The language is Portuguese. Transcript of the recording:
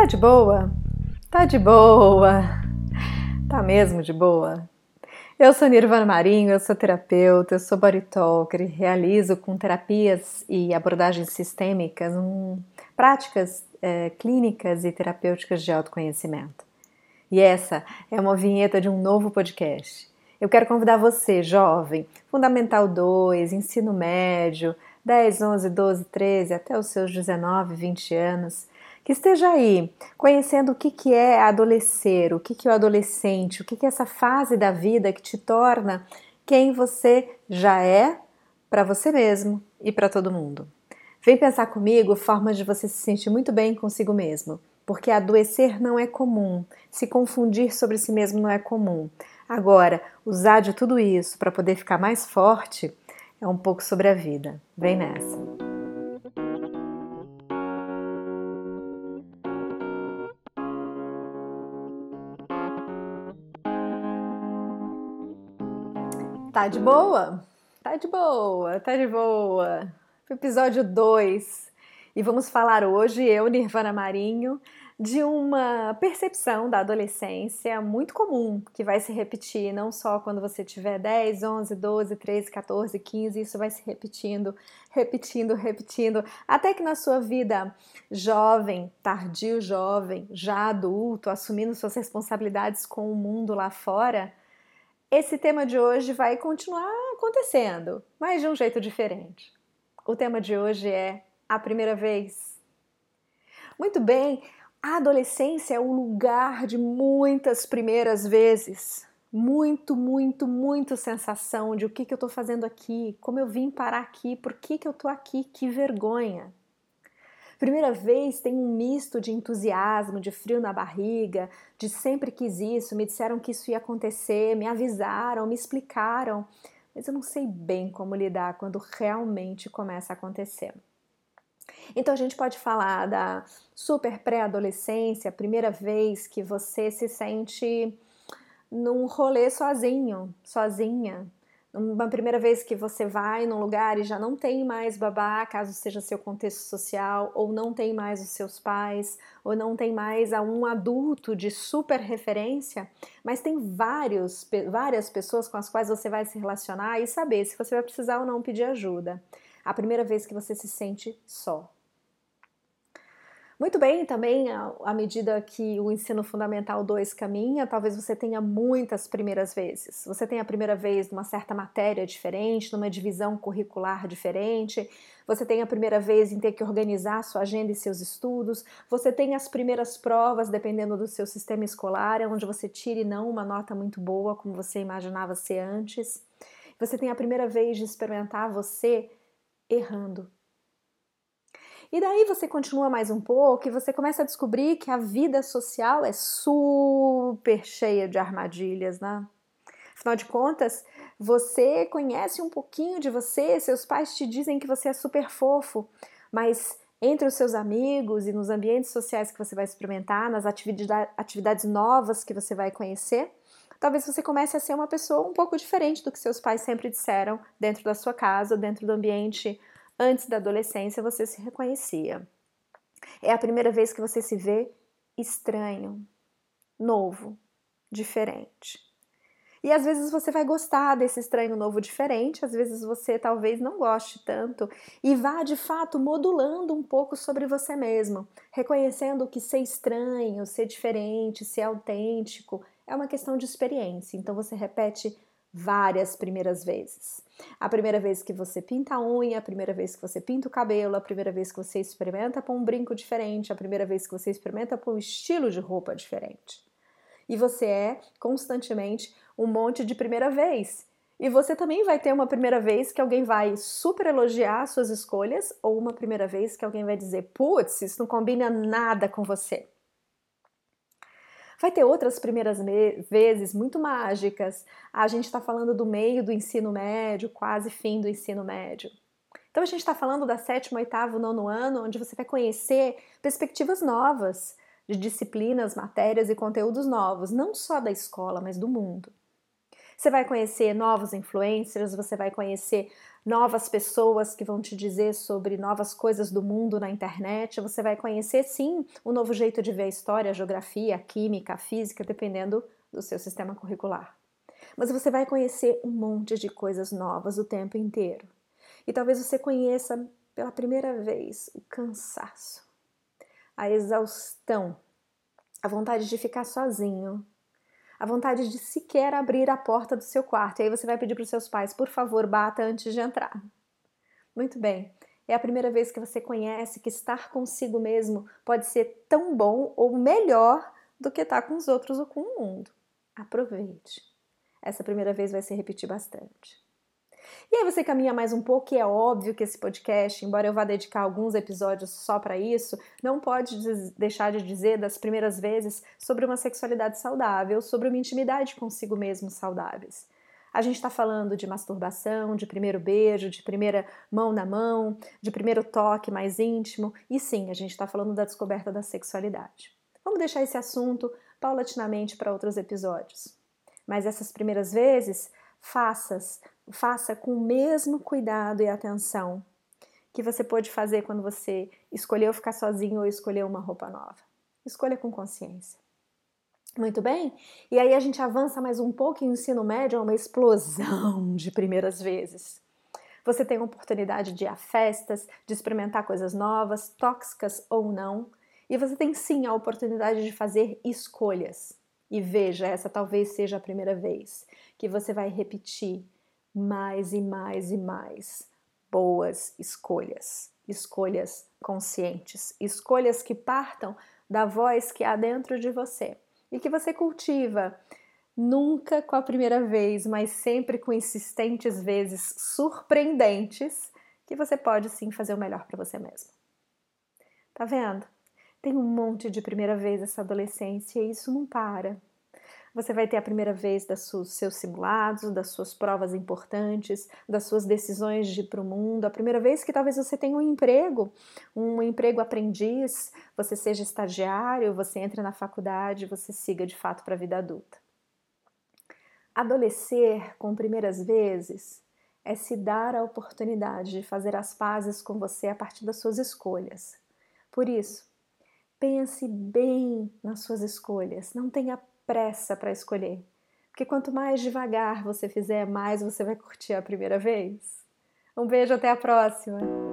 Tá de boa? Tá de boa. Tá mesmo de boa? Eu sou Nirvana Marinho, eu sou terapeuta, eu sou body talker, realizo com terapias e abordagens sistêmicas um, práticas é, clínicas e terapêuticas de autoconhecimento. E essa é uma vinheta de um novo podcast. Eu quero convidar você, jovem, Fundamental 2, ensino médio, 10, 11, 12, 13, até os seus 19, 20 anos, que esteja aí conhecendo o que, que é adolescer, o que, que é o adolescente, o que, que é essa fase da vida que te torna quem você já é para você mesmo e para todo mundo. Vem pensar comigo formas de você se sentir muito bem consigo mesmo, porque adoecer não é comum, se confundir sobre si mesmo não é comum. Agora, usar de tudo isso para poder ficar mais forte é um pouco sobre a vida. Vem nessa! Tá de boa? Tá de boa, tá de boa. Episódio 2. E vamos falar hoje, eu, Nirvana Marinho, de uma percepção da adolescência muito comum, que vai se repetir não só quando você tiver 10, 11, 12, 13, 14, 15, isso vai se repetindo, repetindo, repetindo, até que na sua vida jovem, tardio jovem, já adulto, assumindo suas responsabilidades com o mundo lá fora, esse tema de hoje vai continuar acontecendo, mas de um jeito diferente. O tema de hoje é a primeira vez. Muito bem, a adolescência é o lugar de muitas primeiras vezes. Muito, muito, muito sensação de o que, que eu estou fazendo aqui, como eu vim parar aqui, por que, que eu estou aqui, que vergonha. Primeira vez tem um misto de entusiasmo, de frio na barriga, de sempre quis isso, me disseram que isso ia acontecer, me avisaram, me explicaram, mas eu não sei bem como lidar quando realmente começa a acontecer. Então a gente pode falar da super pré-adolescência, primeira vez que você se sente num rolê sozinho, sozinha, uma primeira vez que você vai num lugar e já não tem mais babá, caso seja seu contexto social, ou não tem mais os seus pais, ou não tem mais um adulto de super referência, mas tem vários, várias pessoas com as quais você vai se relacionar e saber se você vai precisar ou não pedir ajuda. A primeira vez que você se sente só. Muito bem, também à medida que o ensino fundamental 2 caminha, talvez você tenha muitas primeiras vezes. Você tem a primeira vez numa certa matéria diferente, numa divisão curricular diferente, você tem a primeira vez em ter que organizar sua agenda e seus estudos, você tem as primeiras provas, dependendo do seu sistema escolar, onde você tire não uma nota muito boa, como você imaginava ser antes. Você tem a primeira vez de experimentar você errando e daí você continua mais um pouco e você começa a descobrir que a vida social é super cheia de armadilhas, né? Afinal de contas, você conhece um pouquinho de você, seus pais te dizem que você é super fofo, mas entre os seus amigos e nos ambientes sociais que você vai experimentar, nas atividades novas que você vai conhecer, talvez você comece a ser uma pessoa um pouco diferente do que seus pais sempre disseram dentro da sua casa, dentro do ambiente Antes da adolescência você se reconhecia. É a primeira vez que você se vê estranho, novo, diferente. E às vezes você vai gostar desse estranho novo diferente, às vezes você talvez não goste tanto e vá de fato modulando um pouco sobre você mesmo, reconhecendo que ser estranho, ser diferente, ser autêntico é uma questão de experiência. Então você repete várias primeiras vezes. A primeira vez que você pinta a unha, a primeira vez que você pinta o cabelo, a primeira vez que você experimenta pôr um brinco diferente, a primeira vez que você experimenta pôr um estilo de roupa diferente. E você é constantemente um monte de primeira vez. E você também vai ter uma primeira vez que alguém vai super elogiar suas escolhas, ou uma primeira vez que alguém vai dizer: putz, isso não combina nada com você. Vai ter outras primeiras vezes muito mágicas. A gente está falando do meio do ensino médio, quase fim do ensino médio. Então a gente está falando da sétimo, oitavo, nono ano, onde você vai conhecer perspectivas novas de disciplinas, matérias e conteúdos novos, não só da escola, mas do mundo. Você vai conhecer novos influencers, você vai conhecer novas pessoas que vão te dizer sobre novas coisas do mundo na internet. Você vai conhecer, sim, um novo jeito de ver a história, a geografia, a química, a física, dependendo do seu sistema curricular. Mas você vai conhecer um monte de coisas novas o tempo inteiro. E talvez você conheça pela primeira vez o cansaço, a exaustão, a vontade de ficar sozinho, a vontade de sequer abrir a porta do seu quarto. E aí você vai pedir para os seus pais, por favor, bata antes de entrar. Muito bem. É a primeira vez que você conhece que estar consigo mesmo pode ser tão bom ou melhor do que estar com os outros ou com o mundo. Aproveite. Essa primeira vez vai se repetir bastante. E aí você caminha mais um pouco, e é óbvio que esse podcast, embora eu vá dedicar alguns episódios só para isso, não pode deixar de dizer das primeiras vezes sobre uma sexualidade saudável, sobre uma intimidade consigo mesmo saudáveis. A gente está falando de masturbação, de primeiro beijo, de primeira mão na mão, de primeiro toque mais íntimo, e sim, a gente está falando da descoberta da sexualidade. Vamos deixar esse assunto paulatinamente para outros episódios. Mas essas primeiras vezes, faças faça com o mesmo cuidado e atenção que você pode fazer quando você escolheu ficar sozinho ou escolheu uma roupa nova. Escolha com consciência. Muito bem? E aí a gente avança mais um pouco em ensino médio, é uma explosão de primeiras vezes. Você tem a oportunidade de ir a festas, de experimentar coisas novas, tóxicas ou não, e você tem sim a oportunidade de fazer escolhas. E veja, essa talvez seja a primeira vez que você vai repetir mais e mais e mais boas escolhas, escolhas conscientes, escolhas que partam da voz que há dentro de você e que você cultiva nunca com a primeira vez, mas sempre com insistentes vezes surpreendentes, que você pode sim fazer o melhor para você mesmo. Tá vendo? Tem um monte de primeira vez essa adolescência e isso não para. Você vai ter a primeira vez dos seus simulados, das suas provas importantes, das suas decisões de ir para o mundo, a primeira vez que talvez você tenha um emprego, um emprego aprendiz, você seja estagiário, você entre na faculdade, você siga de fato para a vida adulta. Adolescer com primeiras vezes é se dar a oportunidade de fazer as pazes com você a partir das suas escolhas. Por isso, pense bem nas suas escolhas, não tenha pressa para escolher. Porque quanto mais devagar você fizer, mais você vai curtir a primeira vez. Um beijo, até a próxima!